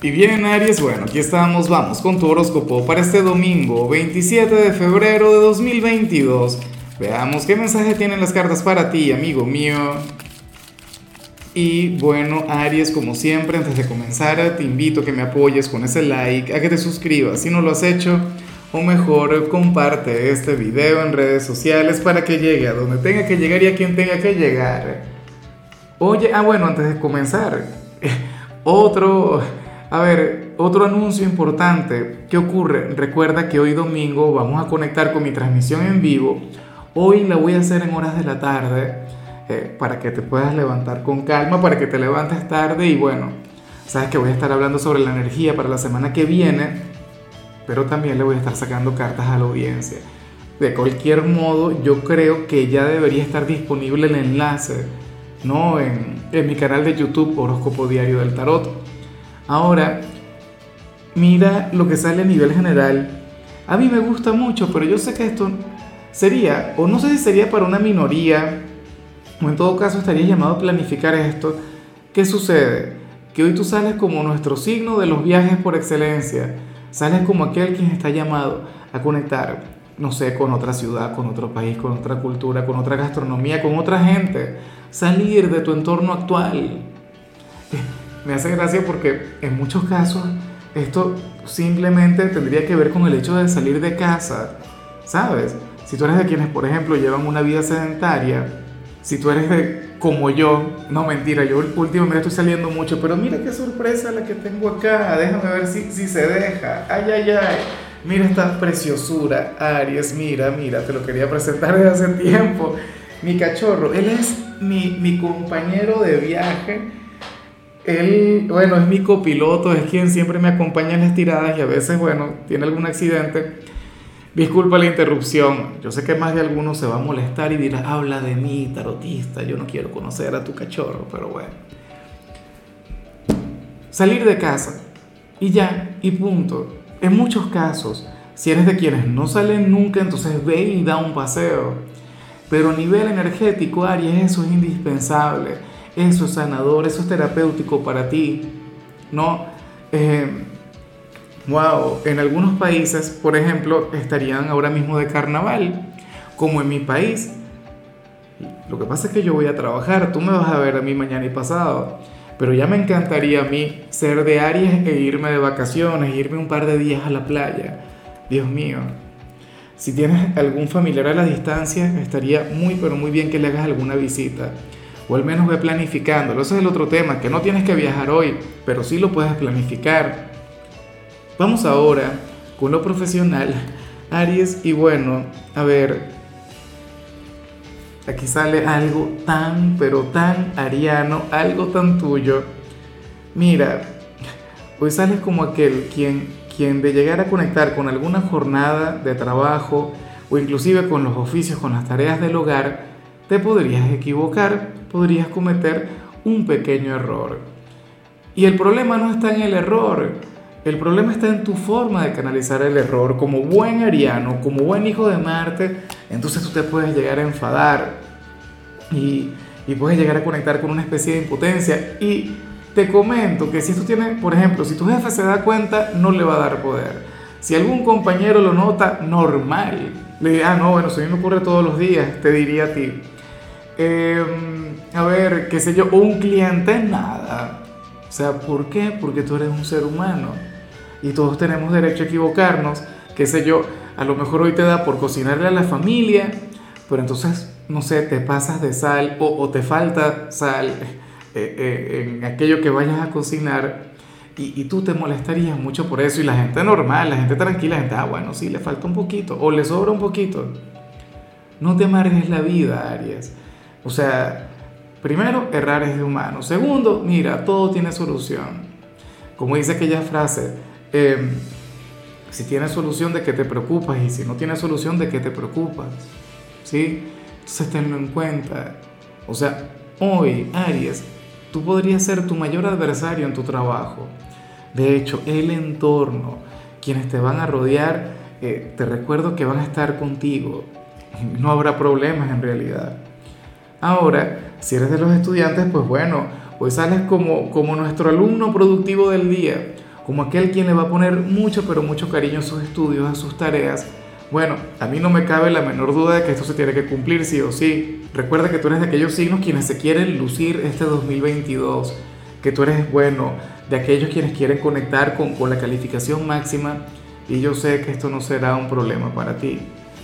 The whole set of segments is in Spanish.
Y bien, Aries, bueno, aquí estamos, vamos con tu horóscopo para este domingo, 27 de febrero de 2022. Veamos qué mensaje tienen las cartas para ti, amigo mío. Y bueno, Aries, como siempre, antes de comenzar, te invito a que me apoyes con ese like, a que te suscribas si no lo has hecho, o mejor, comparte este video en redes sociales para que llegue a donde tenga que llegar y a quien tenga que llegar. Oye, ah, bueno, antes de comenzar, otro a ver, otro anuncio importante. ¿Qué ocurre? Recuerda que hoy domingo vamos a conectar con mi transmisión en vivo. Hoy la voy a hacer en horas de la tarde eh, para que te puedas levantar con calma, para que te levantes tarde y bueno, sabes que voy a estar hablando sobre la energía para la semana que viene, pero también le voy a estar sacando cartas a la audiencia. De cualquier modo, yo creo que ya debería estar disponible el enlace, ¿no? En, en mi canal de YouTube Horóscopo Diario del Tarot Ahora, mira lo que sale a nivel general. A mí me gusta mucho, pero yo sé que esto sería, o no sé si sería para una minoría, o en todo caso estaría llamado a planificar esto. ¿Qué sucede? Que hoy tú sales como nuestro signo de los viajes por excelencia. Sales como aquel quien está llamado a conectar, no sé, con otra ciudad, con otro país, con otra cultura, con otra gastronomía, con otra gente. Salir de tu entorno actual me hace gracia porque en muchos casos esto simplemente tendría que ver con el hecho de salir de casa, ¿sabes? Si tú eres de quienes, por ejemplo, llevan una vida sedentaria, si tú eres de como yo, no mentira, yo últimamente estoy saliendo mucho, pero mira qué sorpresa la que tengo acá, déjame ver si, si se deja, ay, ay, ay, mira esta preciosura, Aries, mira, mira, te lo quería presentar desde hace tiempo, mi cachorro, él es mi, mi compañero de viaje, él, bueno, es mi copiloto, es quien siempre me acompaña en las tiradas y a veces, bueno, tiene algún accidente. Disculpa la interrupción. Yo sé que más de alguno se va a molestar y dirá, habla de mí, tarotista, yo no quiero conocer a tu cachorro, pero bueno. Salir de casa y ya, y punto. En muchos casos, si eres de quienes no salen nunca, entonces ve y da un paseo. Pero a nivel energético, Aries, eso es indispensable eso es sanador, eso es terapéutico para ti, ¿no? wow, eh, en algunos países, por ejemplo, estarían ahora mismo de carnaval, como en mi país. Lo que pasa es que yo voy a trabajar, tú me vas a ver a mí mañana y pasado, pero ya me encantaría a mí ser de Aries e irme de vacaciones, irme un par de días a la playa. Dios mío. Si tienes algún familiar a la distancia, estaría muy, pero muy bien que le hagas alguna visita o al menos ve planificándolo. Ese es el otro tema, que no tienes que viajar hoy, pero sí lo puedes planificar. Vamos ahora con lo profesional, Aries, y bueno, a ver, aquí sale algo tan, pero tan ariano, algo tan tuyo. Mira, hoy sales como aquel quien, quien de llegar a conectar con alguna jornada de trabajo o inclusive con los oficios, con las tareas del hogar, te podrías equivocar, podrías cometer un pequeño error. Y el problema no está en el error, el problema está en tu forma de canalizar el error. Como buen ariano, como buen hijo de Marte, entonces tú te puedes llegar a enfadar y, y puedes llegar a conectar con una especie de impotencia. Y te comento que si esto tiene, por ejemplo, si tu jefe se da cuenta, no le va a dar poder. Si algún compañero lo nota, normal. Le diga, ah, no, bueno, eso a mí me ocurre todos los días, te diría a ti. Em, a ver, qué sé yo, un cliente, nada. O sea, ¿por qué? Porque tú eres un ser humano y todos tenemos derecho a equivocarnos. Qué sé yo, a lo mejor hoy te da por cocinarle a la familia, pero entonces, no sé, te pasas de sal o, te falta sal eh, eh, en aquello que vayas a cocinar y, y, tú te molestarías mucho por eso. Y la gente normal, la gente tranquila, la gente, ah, bueno, sí, le falta un poquito o le sobra un poquito. No te amargues la vida, Aries. O sea, primero, errar es de humano. Segundo, mira, todo tiene solución. Como dice aquella frase, em, si tienes solución de que te preocupas y si no tienes solución de que te preocupas. ¿Sí? Entonces tenlo en cuenta. O sea, hoy, Aries, tú podrías ser tu mayor adversario en tu trabajo. De hecho, el entorno, quienes te van a rodear, eh, te recuerdo que van a estar contigo. No habrá problemas en realidad. Ahora, si eres de los estudiantes, pues bueno, hoy sales como, como nuestro alumno productivo del día. como aquel quien le va a poner mucho, pero mucho cariño a sus estudios, a sus tareas. Bueno, a mí no me cabe la menor duda de que esto se tiene que cumplir sí o sí. Recuerda que tú eres de aquellos signos quienes se quieren lucir este 2022, que tú eres bueno, de aquellos quienes quieren conectar con, con la calificación máxima y yo sé que esto no será un problema para ti.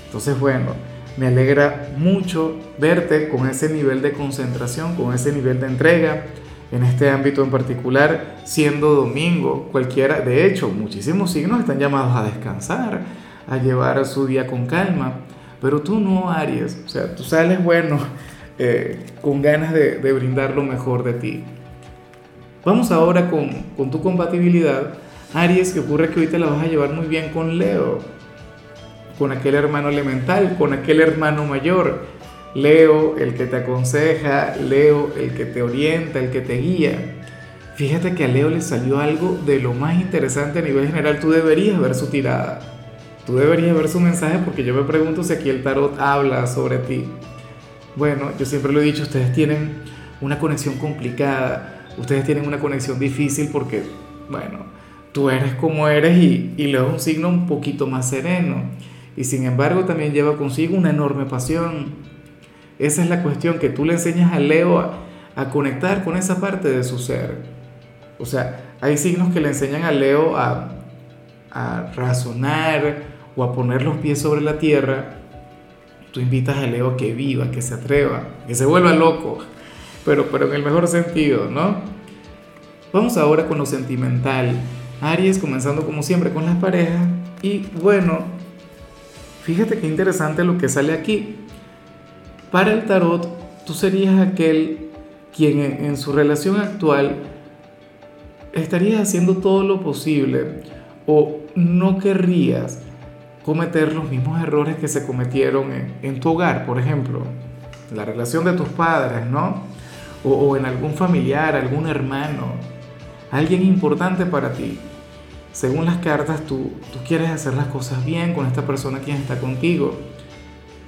Entonces, bueno, me alegra mucho verte con ese nivel de concentración, con ese nivel de entrega en este ámbito en particular, siendo domingo, cualquiera, de hecho, muchísimos signos están llamados a descansar, a llevar su día con calma, pero tú no, Aries, o sea, tú sales bueno, eh, con ganas de, brindar lo mejor de ti. Vamos ahora con, con tu compatibilidad, Aries, que ocurre que hoy te la vas a llevar muy bien con Leo con aquel hermano elemental, con aquel hermano mayor. Leo, el que te aconseja, Leo, el que te orienta, el que te guía. Fíjate que a Leo le salió algo de lo más interesante a nivel general. Tú deberías ver su tirada. Tú deberías ver su mensaje porque yo me pregunto si aquí el tarot habla sobre ti. Bueno, yo siempre lo he dicho, ustedes tienen una conexión complicada, ustedes tienen una conexión difícil porque, bueno, tú eres como eres y, y Leo es un signo un poquito más sereno y sin embargo también lleva consigo una enorme pasión. Esa es la cuestión, que tú le enseñas a Leo a, conectar con esa parte de su ser. O sea, hay signos que le enseñan a Leo a, a razonar o a poner los pies sobre la tierra. Tú invitas a Leo a que viva, que se atreva, que se vuelva loco, pero, pero en el mejor sentido, ¿no? Vamos ahora con lo sentimental. Aries comenzando como siempre con las parejas. Y bueno, Fíjate qué interesante lo que sale aquí. Para el tarot, tú serías aquel quien en, su relación actual estarías haciendo todo lo posible o no querrías cometer los mismos errores que se cometieron en, tu hogar, por ejemplo, la relación de tus padres, ¿no? O, o en algún familiar, algún hermano, alguien importante para ti según las cartas, tú, tú quieres hacer las cosas bien con esta persona quien está contigo.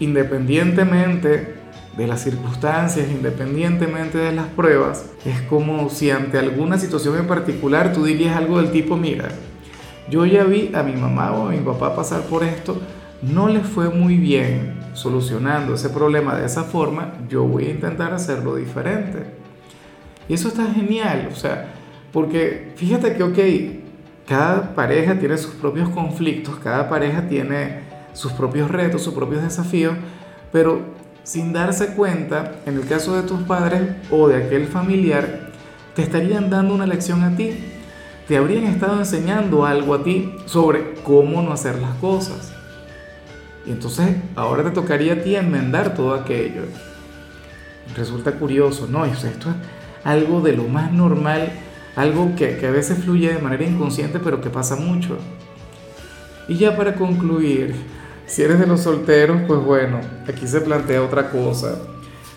Independientemente de las circunstancias, independientemente de las pruebas, es como si ante alguna situación en particular tú dirías algo del tipo, mira, yo ya vi a mi mamá o a mi papá pasar por esto, no les fue muy bien solucionando ese problema de esa forma, yo voy a intentar hacerlo diferente. Y eso está genial, o sea, porque fíjate que, ok, cada pareja tiene sus propios conflictos, cada pareja tiene sus propios retos, sus propios desafíos, pero sin darse cuenta, en el caso de tus padres o de aquel familiar, te estarían dando una lección a ti, te habrían estado enseñando algo a ti sobre cómo no hacer las cosas. Y entonces ahora te tocaría a ti enmendar todo aquello. Resulta curioso, ¿no? Esto es algo de lo más normal algo que, a veces fluye de manera inconsciente, pero que pasa mucho. Y ya para concluir, si eres de los solteros, pues bueno, aquí se plantea otra cosa.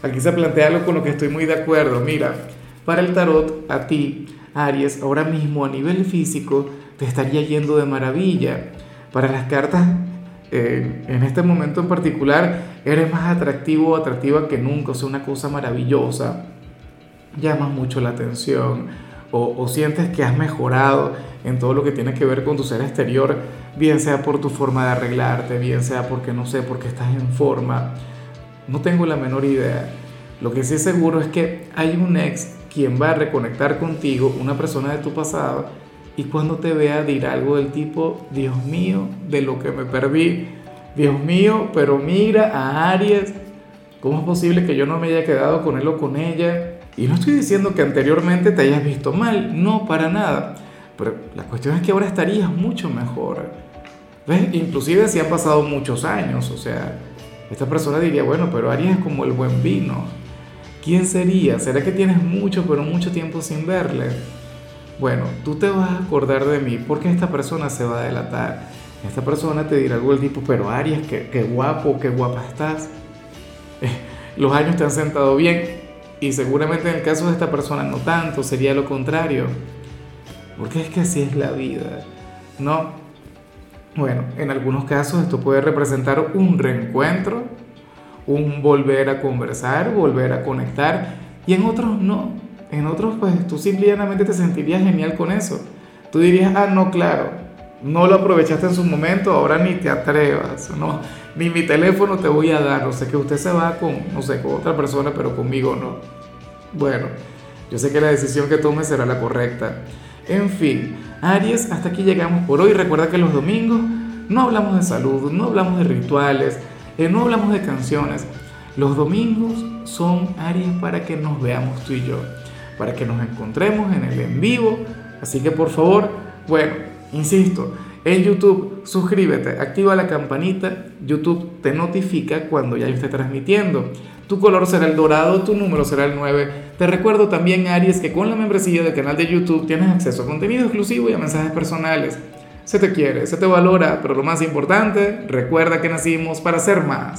Aquí se plantea algo con lo que estoy muy de acuerdo. Mira, para el tarot, a ti, Aries, ahora mismo a nivel físico, te estaría yendo de maravilla. Para las cartas, en este momento en particular, eres más atractivo o atractiva que nunca, o sea, una cosa maravillosa. Llamas mucho la atención o, sientes que has mejorado en todo lo que tiene que ver con tu ser exterior, bien sea por tu forma de arreglarte, bien sea porque no sé, porque estás en forma, no tengo la menor idea. Lo que sí es seguro es que hay un ex quien va a reconectar contigo, una persona de tu pasado, y cuando te vea dirá algo del tipo, Dios mío, de lo que me perdí, Dios mío, pero mira a Aries, ¿cómo es posible que yo no me haya quedado con él o con ella? Y no estoy diciendo que anteriormente te hayas visto mal, no, para nada. Pero la cuestión es que ahora estarías mucho mejor. ¿Ves? Inclusive si han pasado muchos años, o sea, esta persona diría, bueno, pero Aries es como el buen vino. ¿Quién sería? ¿Será que tienes mucho, pero mucho tiempo sin verle? Bueno, tú te vas a acordar de mí porque esta persona se va a delatar. Esta persona te dirá algo del tipo, pero Aries, qué, qué guapo, qué guapa estás. los años te han sentado bien y seguramente en el caso de esta persona no tanto, sería lo contrario. Porque es que así es la vida, ¿no? Bueno, en algunos casos esto puede representar un reencuentro, un volver a conversar, volver a conectar, y en otros no. En otros, pues tú simplemente te sentirías genial con eso. Tú dirías, ah, no, claro, no lo aprovechaste en su momento, ahora ni te atrevas, no, ni mi teléfono te voy a dar, o sea que usted se va con, no sé, con otra persona, pero conmigo no. Bueno, yo sé que la decisión que tome será la correcta. En fin, Aries, hasta aquí llegamos por hoy. Recuerda que los domingos no hablamos de salud, no hablamos de rituales, eh, no hablamos de canciones. Los domingos son Aries para que nos veamos tú y yo, para que nos encontremos en el en vivo. Así que por favor, bueno, insisto, en YouTube suscríbete, activa la campanita, YouTube te notifica cuando ya esté transmitiendo. Tu color será el dorado, tu número será el 9. Te recuerdo también, Aries, que con la membresía del canal de YouTube tienes acceso a contenido exclusivo y a mensajes personales. Se te quiere, se te valora, pero lo más importante, recuerda que nacimos para ser más.